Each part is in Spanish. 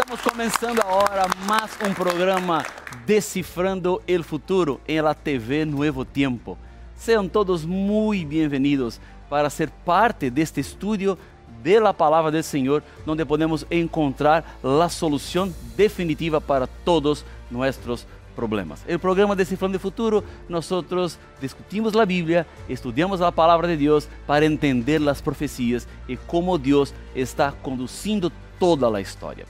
Estamos começando agora mais um programa Decifrando el Futuro em la TV Nuevo Tiempo. Sejam todos muito bem-vindos para ser parte deste estúdio de la Palavra del Senhor, onde podemos encontrar a solução definitiva para todos nossos problemas. El programa Decifrando el Futuro, nosotros discutimos la Biblia, estudiamos la palabra de Dios para entender las profecías y cómo Dios está conduciendo toda la historia.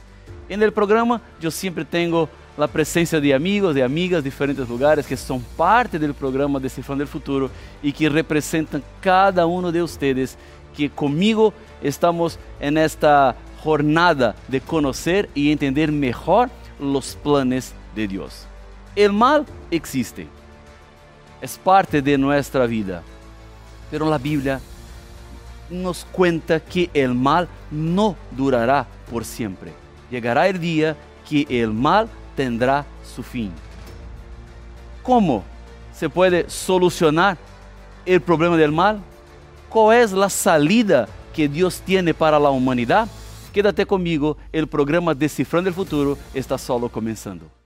En el programa yo siempre tengo la presencia de amigos y amigas de diferentes lugares que son parte del programa Decifrando el Futuro y que representan cada uno de ustedes que conmigo estamos en esta jornada de conocer y entender mejor los planes de Dios. El mal existe, es parte de nuestra vida, pero la Biblia nos cuenta que el mal no durará por siempre. Llegará el día que el mal tendrá su fin. ¿Cómo se puede solucionar el problema del mal? ¿Cuál es la salida que Dios tiene para la humanidad? Quédate conmigo, el programa Descifrando el Futuro está solo comenzando.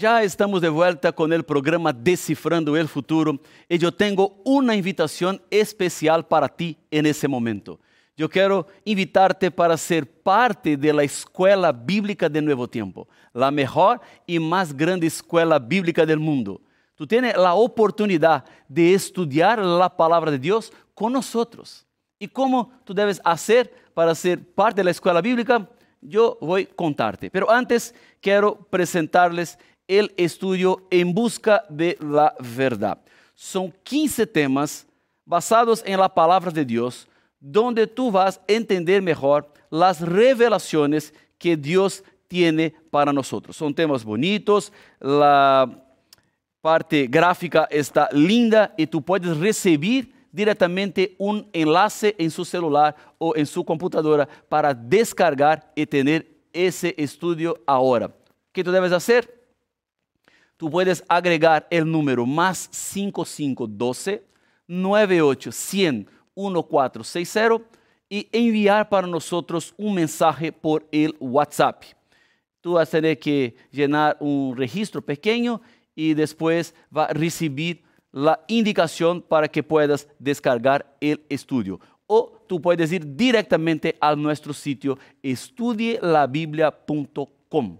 Já estamos de volta com o programa Decifrando el Futuro e eu tenho uma invitação especial para ti nesse momento. Eu quero invitar-te para ser parte da Escola Bíblica de Novo Tempo, a melhor e mais grande escola bíblica do mundo. Tu tens a oportunidade de estudar a palavra de Deus com nós. E como tu deves fazer para ser parte da escola bíblica? Eu vou contar-te. Pero antes quero apresentar-les el estudio En Busca de la Verdad. Son 15 temas basados en la palabra de Dios, donde tú vas a entender mejor las revelaciones que Dios tiene para nosotros. Son temas bonitos, la parte gráfica está linda y tú puedes recibir directamente un enlace en su celular o en su computadora para descargar y tener ese estudio ahora. ¿Qué tú debes hacer? Tú puedes agregar el número más 5512 98 100 1460 y enviar para nosotros un mensaje por el WhatsApp. Tú vas a tener que llenar un registro pequeño y después va a recibir la indicación para que puedas descargar el estudio. O tú puedes ir directamente a nuestro sitio estudielabiblia.com.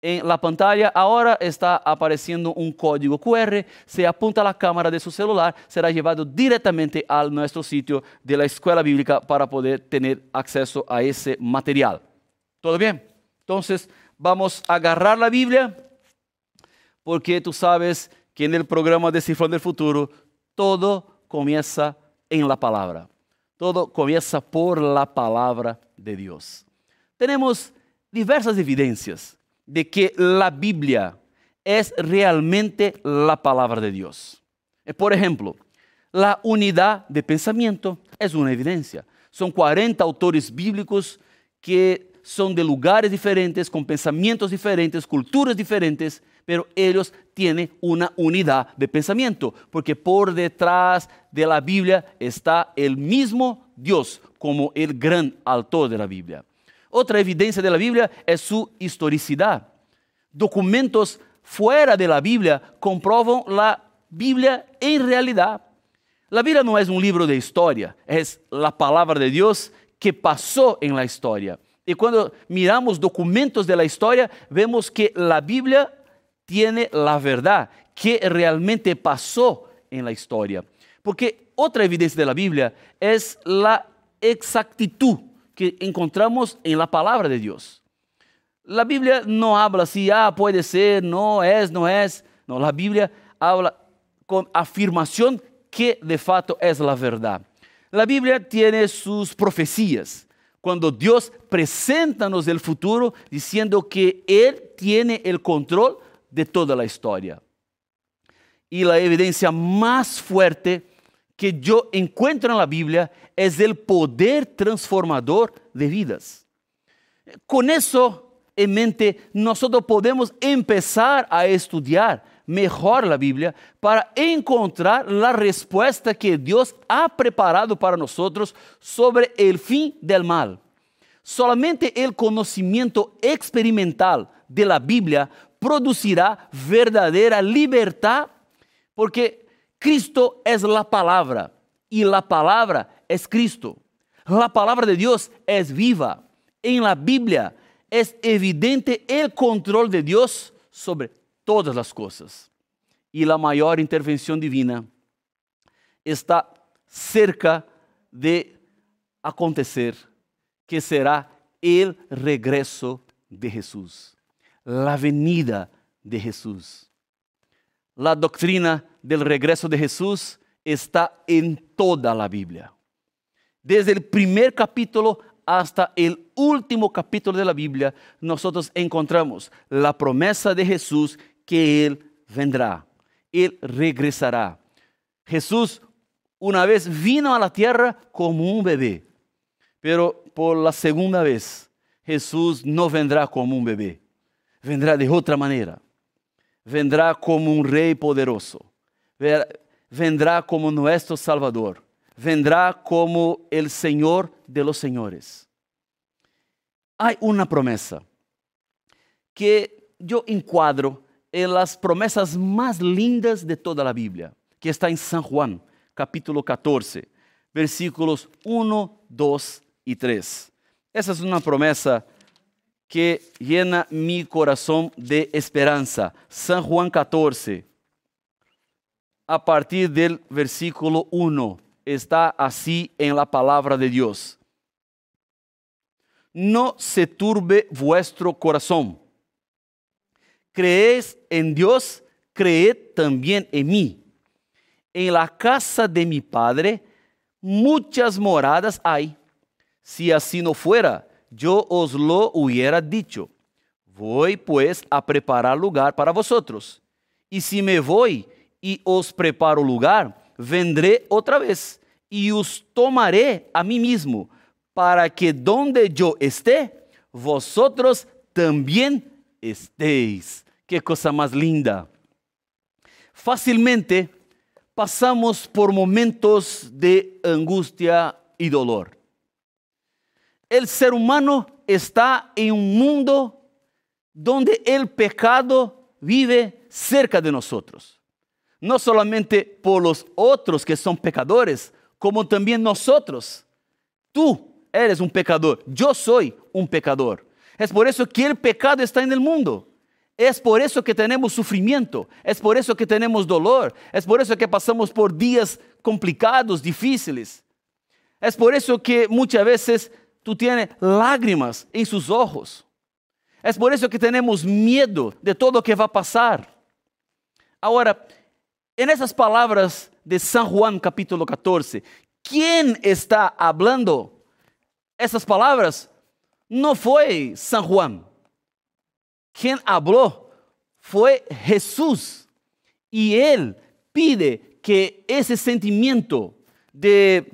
En la pantalla ahora está apareciendo un código QR. Se apunta a la cámara de su celular, será llevado directamente a nuestro sitio de la Escuela Bíblica para poder tener acceso a ese material. ¿Todo bien? Entonces, vamos a agarrar la Biblia, porque tú sabes que en el programa de Cifrón del Futuro, todo comienza en la palabra. Todo comienza por la palabra de Dios. Tenemos diversas evidencias de que la Biblia es realmente la palabra de Dios. Eh, por ejemplo, la unidad de pensamiento es una evidencia. Son 40 autores bíblicos que son de lugares diferentes, con pensamientos diferentes, culturas diferentes, pero ellos tienen una unidad de pensamiento, porque por detrás de la Biblia está el mismo Dios como el gran autor de la Biblia. Otra evidencia de la Biblia es su historicidad. Documentos fuera de la Biblia comproban la Biblia en realidad. La Biblia no es un libro de historia, es la palabra de Dios que pasó en la historia. Y cuando miramos documentos de la historia, vemos que la Biblia tiene la verdad, que realmente pasó en la historia. Porque otra evidencia de la Biblia es la exactitud que encontramos en la palabra de Dios. La Biblia no habla si, ah, puede ser, no es, no es. No, la Biblia habla con afirmación que de facto es la verdad. La Biblia tiene sus profecías. Cuando Dios presenta-nos el futuro diciendo que Él tiene el control de toda la historia. y la evidencia más fuerte que yo encuentro en la Biblia es el poder transformador de vidas. Con eso en mente, nosotros podemos empezar a estudiar mejor la Biblia para encontrar la respuesta que Dios ha preparado para nosotros sobre el fin del mal. Solamente el conocimiento experimental de la Biblia producirá verdadera libertad porque Cristo es la palabra y la palabra es Cristo. La palabra de Dios es viva. En la Biblia es evidente el control de Dios sobre todas las cosas. Y la mayor intervención divina está cerca de acontecer, que será el regreso de Jesús, la venida de Jesús. La doctrina del regreso de Jesús está en toda la Biblia. Desde el primer capítulo hasta el último capítulo de la Biblia, nosotros encontramos la promesa de Jesús que Él vendrá, Él regresará. Jesús una vez vino a la tierra como un bebé, pero por la segunda vez Jesús no vendrá como un bebé, vendrá de otra manera, vendrá como un rey poderoso, vendrá como nuestro Salvador, vendrá como el Señor de los señores. Hay una promesa que yo encuadro en las promesas más lindas de toda la Biblia, que está en San Juan, capítulo 14, versículos 1, 2 y 3. Esa es una promesa que llena mi corazón de esperanza. San Juan 14, a partir del versículo 1, está así en la palabra de Dios no se turbe vuestro corazón. Creéis en Dios, creed también en mí. En la casa de mi Padre muchas moradas hay. Si así no fuera, yo os lo hubiera dicho. Voy pues a preparar lugar para vosotros. Y si me voy y os preparo lugar, vendré otra vez y os tomaré a mí mismo para que donde yo esté, vosotros también estéis. Qué cosa más linda. Fácilmente pasamos por momentos de angustia y dolor. El ser humano está en un mundo donde el pecado vive cerca de nosotros. No solamente por los otros que son pecadores, como también nosotros. Tú eres un pecador, yo soy un pecador. Es por eso que el pecado está en el mundo. Es por eso que tenemos sufrimiento, es por eso que tenemos dolor, es por eso que pasamos por días complicados, difíciles. Es por eso que muchas veces tú tienes lágrimas en sus ojos. Es por eso que tenemos miedo de todo lo que va a pasar. Ahora, en esas palabras de San Juan capítulo 14, ¿quién está hablando? Essas palavras não foi São Juan. Quem falou foi Jesus. E ele pide que esse sentimento de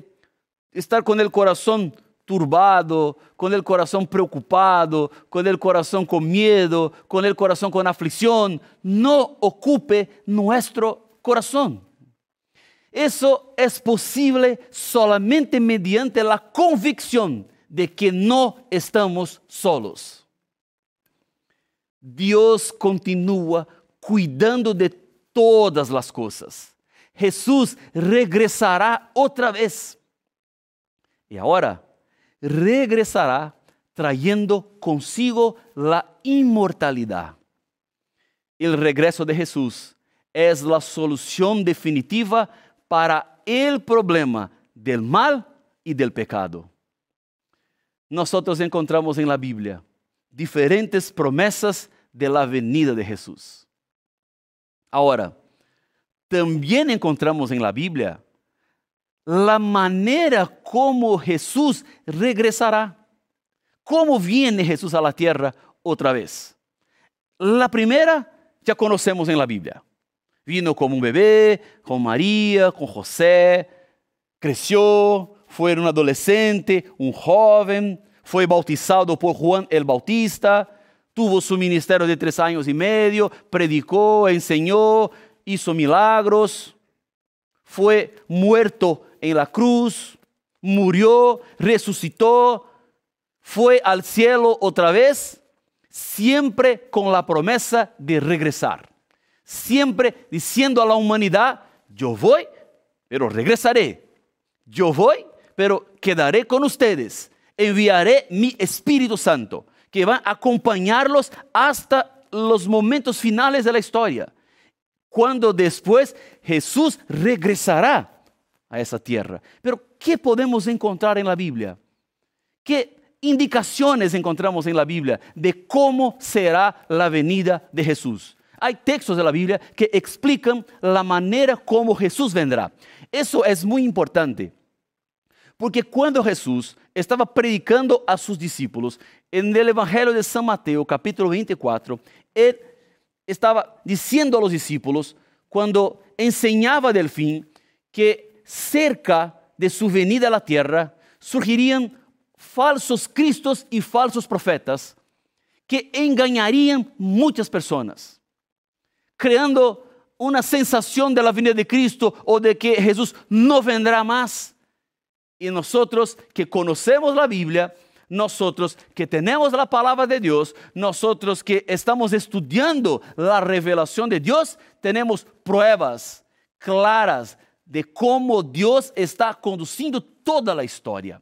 estar com o coração turbado, com o coração preocupado, com o coração com medo, com o coração com aflição, não ocupe nosso coração. Isso é possível solamente mediante a convicção de que no estamos solos. Dios continúa cuidando de todas las cosas. Jesús regresará otra vez. Y ahora regresará trayendo consigo la inmortalidad. El regreso de Jesús es la solución definitiva para el problema del mal y del pecado nosotros encontramos en la Biblia diferentes promesas de la venida de Jesús. Ahora, también encontramos en la Biblia la manera como Jesús regresará. ¿Cómo viene Jesús a la tierra otra vez? La primera ya conocemos en la Biblia. Vino como un bebé, con María, con José, creció, fue un adolescente, un joven, fue bautizado por Juan el Bautista, tuvo su ministerio de tres años y medio, predicó, enseñó, hizo milagros, fue muerto en la cruz, murió, resucitó, fue al cielo otra vez, siempre con la promesa de regresar, siempre diciendo a la humanidad, yo voy, pero regresaré, yo voy, pero quedaré con ustedes, enviaré mi Espíritu Santo, que va a acompañarlos hasta los momentos finales de la historia, cuando después Jesús regresará a esa tierra. Pero, ¿qué podemos encontrar en la Biblia? ¿Qué indicaciones encontramos en la Biblia de cómo será la venida de Jesús? Hay textos de la Biblia que explican la manera como Jesús vendrá. Eso es muy importante. Porque cuando Jesús estaba predicando a sus discípulos, en el Evangelio de San Mateo, capítulo 24, él estaba diciendo a los discípulos, cuando enseñaba del fin, que cerca de su venida a la tierra surgirían falsos cristos y falsos profetas que engañarían muchas personas, creando una sensación de la venida de Cristo o de que Jesús no vendrá más. Y nosotros que conocemos la Biblia, nosotros que tenemos la palabra de Dios, nosotros que estamos estudiando la revelación de Dios, tenemos pruebas claras de cómo Dios está conduciendo toda la historia.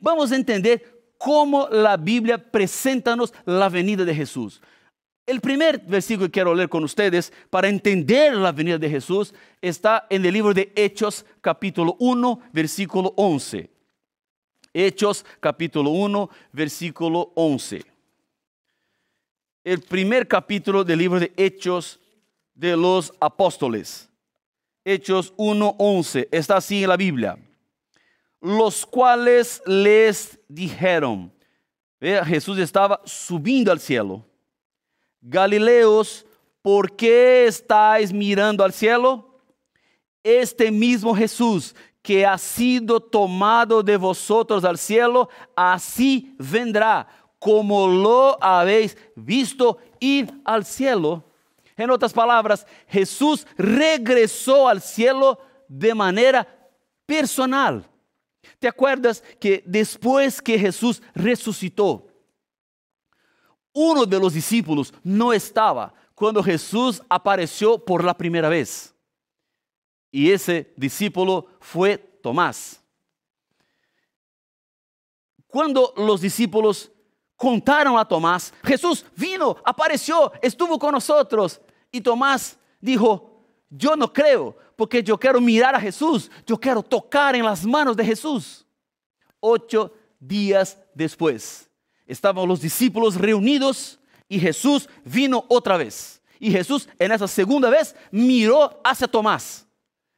Vamos a entender cómo la Biblia presenta-nos la venida de Jesús. El primer versículo que quiero leer con ustedes para entender la venida de Jesús está en el libro de Hechos capítulo 1 versículo 11. Hechos capítulo 1 versículo 11. El primer capítulo del libro de Hechos de los Apóstoles. Hechos 1:11, está así en la Biblia. Los cuales les dijeron, Jesús estaba subiendo al cielo. Galileos, ¿por qué estáis mirando al cielo? Este mismo Jesús que ha sido tomado de vosotros al cielo, así vendrá, como lo habéis visto ir al cielo en otras palabras, Jesús regresó al cielo de manera personal. ¿Te acuerdas que después que Jesús resucitó, uno de los discípulos no estaba cuando Jesús apareció por la primera vez? Y ese discípulo fue Tomás. Cuando los discípulos contaron a Tomás, Jesús vino, apareció, estuvo con nosotros. Y Tomás dijo, yo no creo, porque yo quiero mirar a Jesús, yo quiero tocar en las manos de Jesús. Ocho días después, estaban los discípulos reunidos y Jesús vino otra vez. Y Jesús en esa segunda vez miró hacia Tomás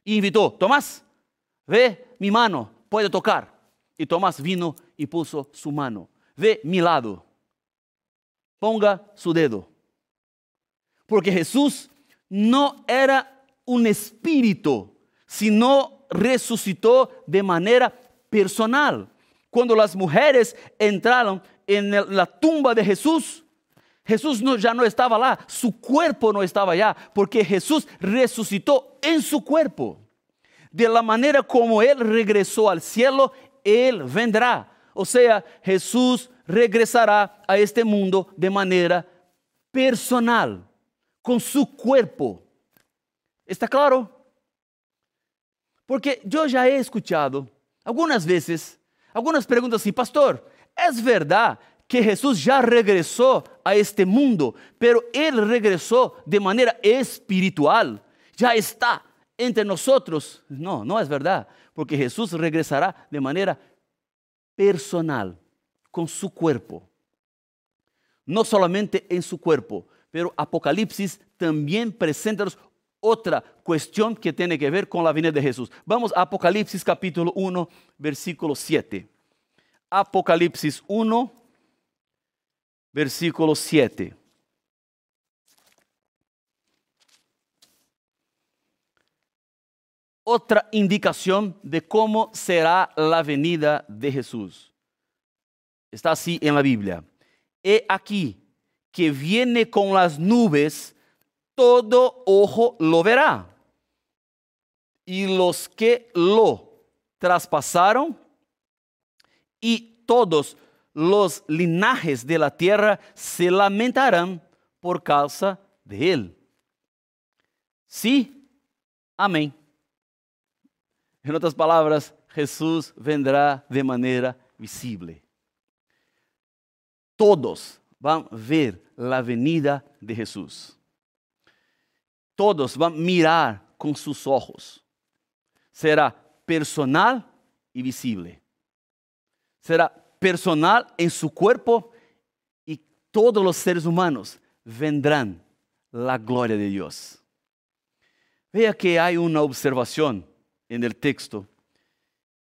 y invitó, Tomás, ve mi mano, puede tocar. Y Tomás vino y puso su mano, ve mi lado, ponga su dedo porque Jesús no era un espíritu, sino resucitó de manera personal. Cuando las mujeres entraron en la tumba de Jesús, Jesús ya no estaba lá, su cuerpo no estaba allá, porque Jesús resucitó en su cuerpo. De la manera como Él regresó al cielo, Él vendrá. O sea, Jesús regresará a este mundo de manera personal con su cuerpo. ¿Está claro? Porque yo ya he escuchado algunas veces, algunas preguntas así, pastor, ¿es verdad que Jesús ya regresó a este mundo, pero Él regresó de manera espiritual? Ya está entre nosotros. No, no es verdad, porque Jesús regresará de manera personal, con su cuerpo. No solamente en su cuerpo, pero Apocalipsis también presenta otra cuestión que tiene que ver con la venida de Jesús. Vamos a Apocalipsis capítulo 1, versículo 7. Apocalipsis 1, versículo 7. otra indicación de cómo será la venida de Jesús. Está así en la Biblia. He aquí que viene con las nubes, todo ojo lo verá. Y los que lo traspasaron y todos los linajes de la tierra se lamentarán por causa de él. Sí, amén. En otras palabras, Jesús vendrá de manera visible. Todos van a ver la venida de Jesús. Todos van a mirar con sus ojos. Será personal y visible. Será personal en su cuerpo y todos los seres humanos vendrán la gloria de Dios. Vea que hay una observación en el texto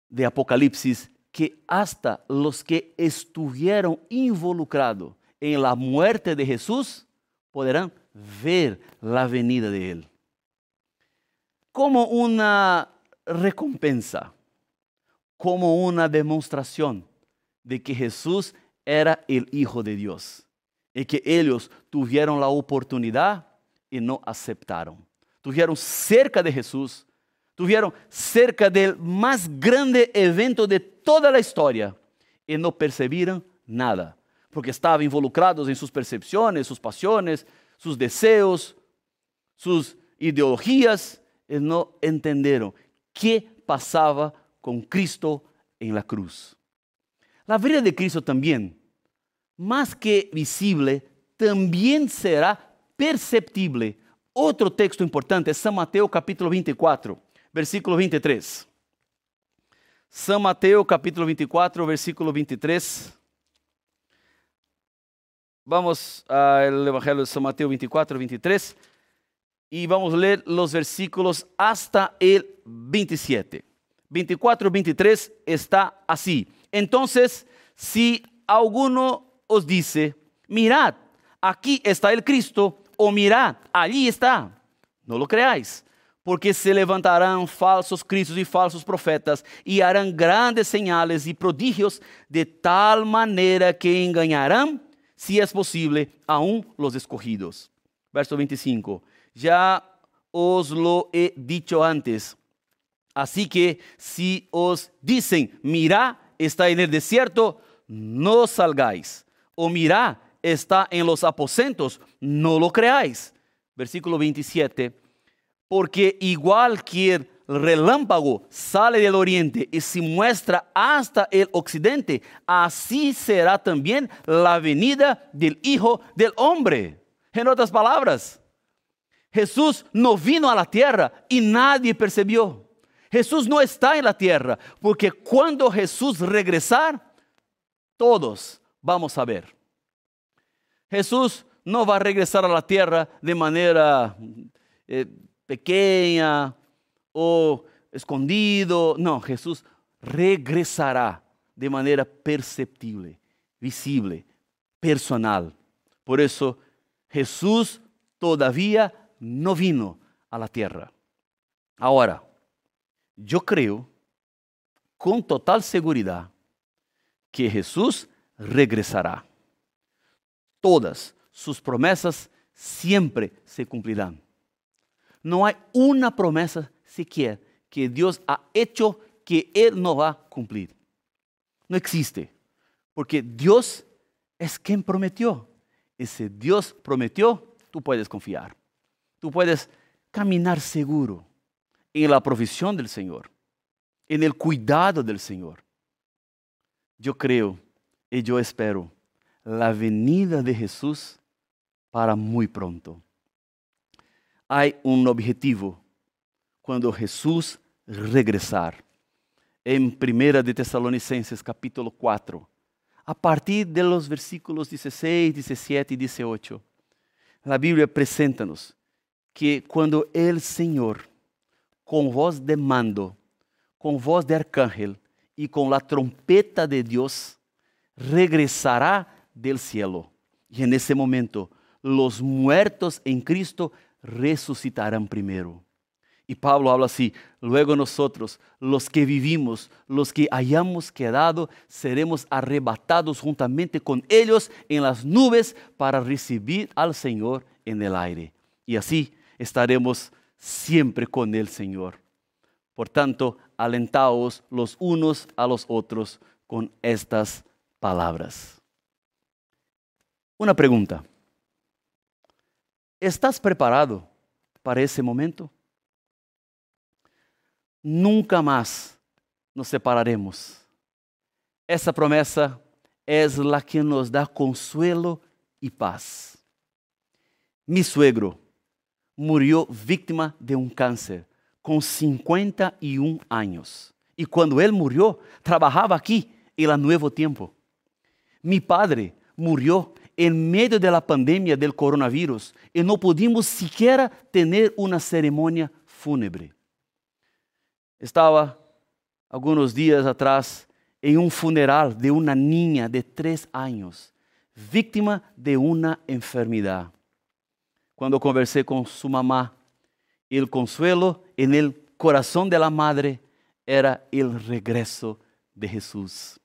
de Apocalipsis que hasta los que estuvieron involucrados en la muerte de Jesús podrán ver la venida de Él. Como una recompensa, como una demostración de que Jesús era el Hijo de Dios y que ellos tuvieron la oportunidad y no aceptaron. Tuvieron cerca de Jesús, tuvieron cerca del más grande evento de toda la historia y no percibieron nada, porque estaban involucrados en sus percepciones, sus pasiones, sus deseos, sus ideologías y no entendieron qué pasaba con Cristo en la cruz. La vida de Cristo también más que visible, también será perceptible. Otro texto importante es San Mateo capítulo 24, versículo 23. San Mateo capítulo 24, versículo 23. Vamos al Evangelio de San Mateo 24, 23 y vamos a leer los versículos hasta el 27. 24, 23 está así. Entonces, si alguno os dice, mirad, aquí está el Cristo, o mirad, allí está. No lo creáis, porque se levantarán falsos cristos y falsos profetas y harán grandes señales y prodigios de tal manera que engañarán, si es posible, aún los escogidos. Verso 25. Ya os lo he dicho antes. Así que si os dicen, mira, está en el desierto, no salgáis o mirá, está en los aposentos, no lo creáis. Versículo 27, porque igual que el relámpago sale del oriente y se muestra hasta el occidente, así será también la venida del Hijo del Hombre. En otras palabras, Jesús no vino a la tierra y nadie percibió. Jesús no está en la tierra, porque cuando Jesús regresar, todos vamos a ver. Jesús no va a regresar a la tierra de manera eh, pequeña o escondido. No, Jesús regresará de manera perceptible, visible, personal. Por eso Jesús todavía no vino a la tierra. Ahora, yo creo con total seguridad que Jesús regresará. Todas sus promesas siempre se cumplirán. No hay una promesa siquiera que Dios ha hecho que Él no va a cumplir. No existe, porque Dios es quien prometió. Y si Dios prometió, tú puedes confiar. Tú puedes caminar seguro en la provisión del Señor, en el cuidado del Señor. Yo creo y yo espero la venida de Jesús para muy pronto. Hay un objetivo cuando Jesús regresar. En Primera de Tesalonicenses capítulo 4, a partir de los versículos 16, 17 y 18, la Biblia presenta-nos que quando el Senhor, com voz de mando, com voz de arcángel e com la trompeta de Deus, regresará del cielo. Y en ese momento los muertos en Cristo resucitarán primero. Y Pablo habla así, luego nosotros, los que vivimos, los que hayamos quedado, seremos arrebatados juntamente con ellos en las nubes para recibir al Señor en el aire. Y así estaremos siempre con el Señor. Por tanto, alentaos los unos a los otros con estas palabras. Una pregunta. ¿Estás preparado para ese momento? Nunca más nos separaremos. Essa promessa é a que nos dá consuelo e paz. Mi suegro murió víctima de um câncer com 51 anos. E quando ele murió, trabalhava aqui em La Nuevo Tiempo. Mi padre murió en medio de la pandemia del coronavirus y no pudimos siquiera tener una ceremonia fúnebre. Estaba algunos días atrás en un funeral de una niña de tres años, víctima de una enfermedad. Cuando conversé con su mamá, el consuelo en el corazón de la madre era el regreso de Jesús.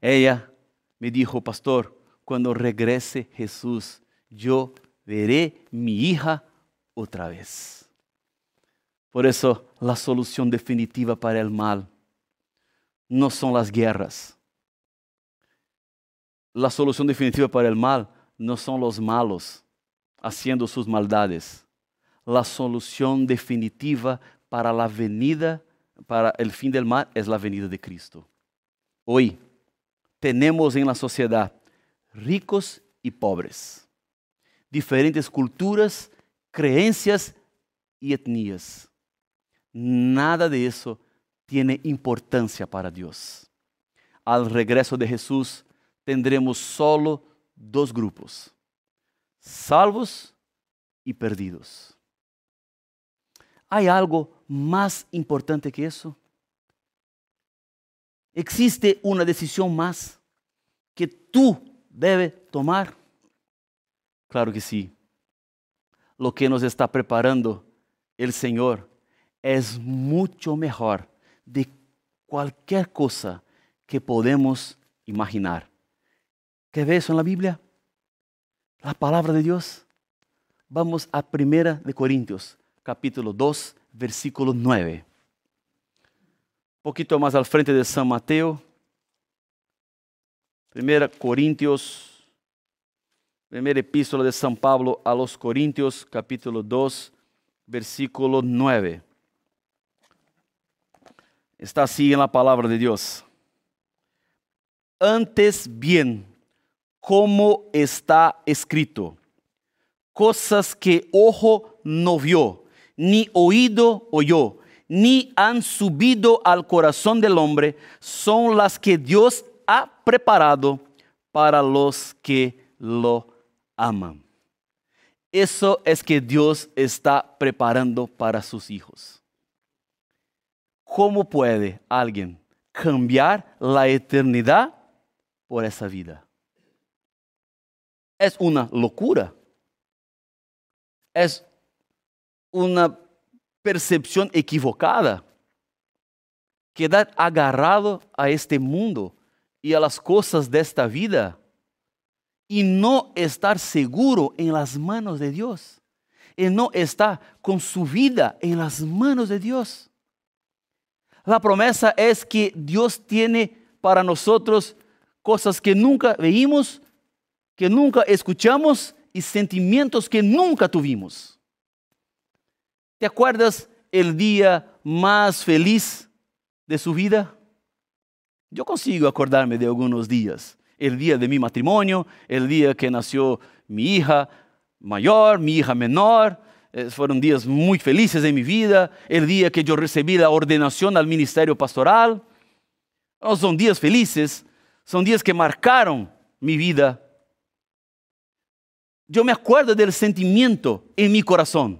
Ella me dijo, pastor, cuando regrese Jesús, yo veré mi hija otra vez. Por eso la solución definitiva para el mal no son las guerras. La solución definitiva para el mal no son los malos haciendo sus maldades. La solución definitiva para la venida, para el fin del mal, es la venida de Cristo. Hoy tenemos en la sociedad ricos y pobres, diferentes culturas, creencias y etnias. Nada de eso tiene importancia para Dios. Al regreso de Jesús tendremos solo dos grupos, salvos y perdidos. ¿Hay algo más importante que eso? ¿Existe una decisión más que tú debe tomar? Claro que sí. Lo que nos está preparando el Señor es mucho mejor de cualquier cosa que podemos imaginar. ¿Qué ves eso en la Biblia? La palabra de Dios. Vamos a Primera de Corintios, capítulo 2, versículo 9. Un poquito más al frente de San Mateo, 1 Coríntios, primeira epístola de São Paulo a los Coríntios, capítulo 2, versículo 9. Está assim na palavra de Deus. Antes bien, como está escrito, cosas que ojo no vio, ni oído oyó, ni han subido al corazón del hombre, son las que Dios ha preparado para los que lo aman. Eso es que Dios está preparando para sus hijos. ¿Cómo puede alguien cambiar la eternidad por esa vida? Es una locura. Es una percepción equivocada. Quedar agarrado a este mundo y a las cosas de esta vida y no estar seguro en las manos de Dios. Y no está con su vida en las manos de Dios. La promesa es que Dios tiene para nosotros cosas que nunca veímos, que nunca escuchamos y sentimientos que nunca tuvimos. ¿Te acuerdas el día más feliz de su vida? Yo consigo acordarme de algunos días. El día de mi matrimonio, el día que nació mi hija mayor, mi hija menor. Eh, fueron días muy felices en mi vida. El día que yo recibí la ordenación al ministerio pastoral. No son días felices, son días que marcaron mi vida. Yo me acuerdo del sentimiento en mi corazón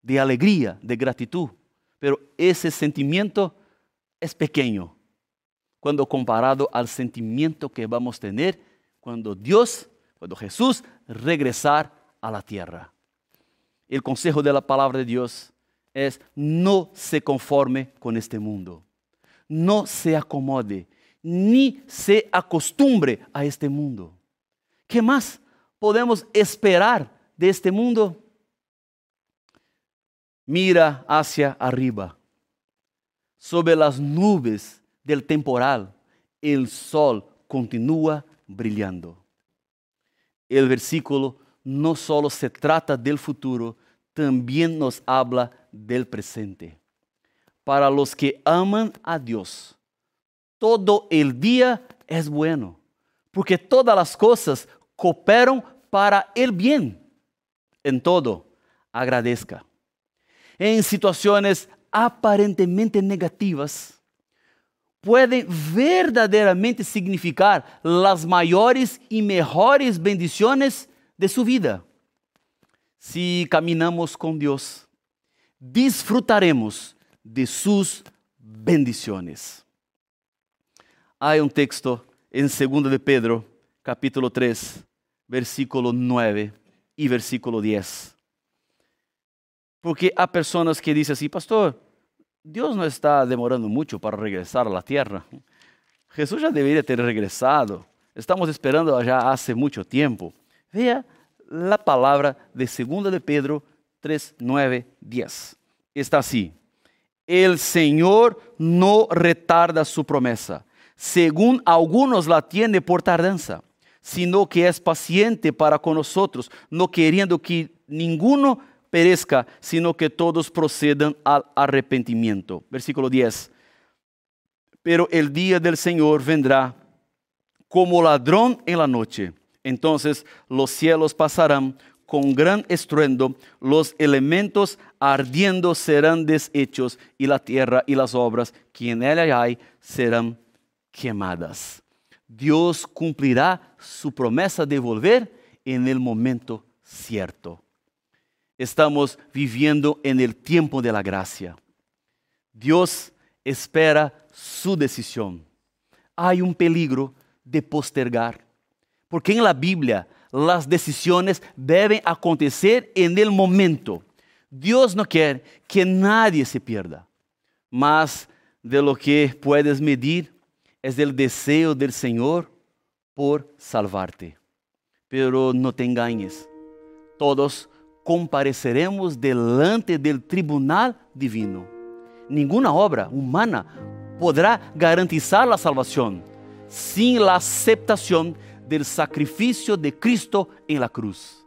de alegría, de gratitud, pero ese sentimiento es pequeño cuando comparado al sentimiento que vamos a tener cuando Dios, cuando Jesús regresar a la tierra. el consejo de la palabra de Dios es no se conforme con este mundo. No se acomode, ni se acostumbre a este mundo. ¿Qué más podemos esperar de este mundo? Mira hacia arriba. Sobre las nubes del temporal, el sol continúa brillando. El versículo no solo se trata del futuro, también nos habla del presente. Para los que aman a Dios, todo el día es bueno, porque todas las cosas cooperan para el bien. En todo, agradezca. En situaciones aparentemente negativas, pueden verdaderamente significar las mayores y mejores bendiciones de su vida. Si caminamos con Dios, disfrutaremos de sus bendiciones. Hay un texto en 2 de Pedro, capítulo 3, versículo 9 y versículo 10. Porque hay personas que dicen así, pastor, Dios no está demorando mucho para regresar a la tierra. Jesús ya debería ter regresado. Estamos esperando ya hace mucho tiempo. Vea la palabra de 2 de Pedro 3, 9, 10. Está así. El Señor no retarda su promesa, según algunos la tiene por tardanza, sino que es paciente para con nosotros, no queriendo que ninguno perezca, sino que todos procedan al arrepentimiento. Versículo 10. Pero el día del Señor vendrá como ladrón en la noche. Entonces los cielos pasarán con gran estruendo, los elementos ardiendo serán deshechos y la tierra y las obras que en ella hay serán quemadas. Dios cumplirá su promesa de volver en el momento cierto estamos viviendo en el tiempo de la gracia. Dios espera su decisión. Hay un peligro de postergar, porque en la Biblia las decisiones deben acontecer en el momento. Dios no quiere que nadie se pierda. Más de lo que puedes medir es el deseo del Señor por salvarte. Pero no te engañes. Todos compareceremos delante del tribunal divino. Ninguna obra humana podrá garantizar la salvación sin la aceptación del sacrificio de Cristo en la cruz.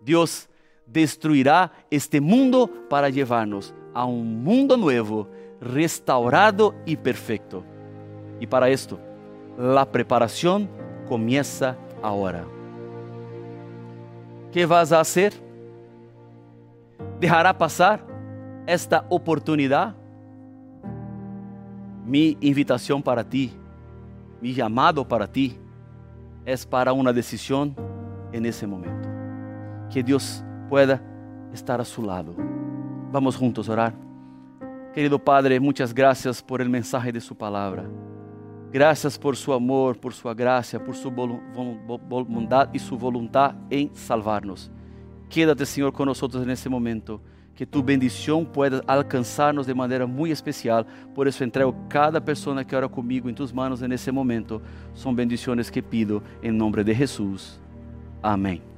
Dios destruirá este mundo para llevarnos a un mundo nuevo, restaurado y perfecto. Y para esto, la preparación comienza ahora. ¿Qué vas a hacer? dejará pasar esta oportunidad? Mi invitación para ti, mi llamado para ti, es para una decisión en ese momento. Que Dios pueda estar a su lado. Vamos juntos a orar. Querido Padre, muchas gracias por el mensaje de su palabra. Gracias por su amor, por su gracia, por su bondad y su voluntad en salvarnos. Quédate, Senhor, conosco nesse momento. Que tu bendição pueda alcançar-nos de maneira muito especial. Por isso, entrego cada pessoa que ora comigo em tus manos nesse momento. São bendições que pido em nome de Jesus. Amém.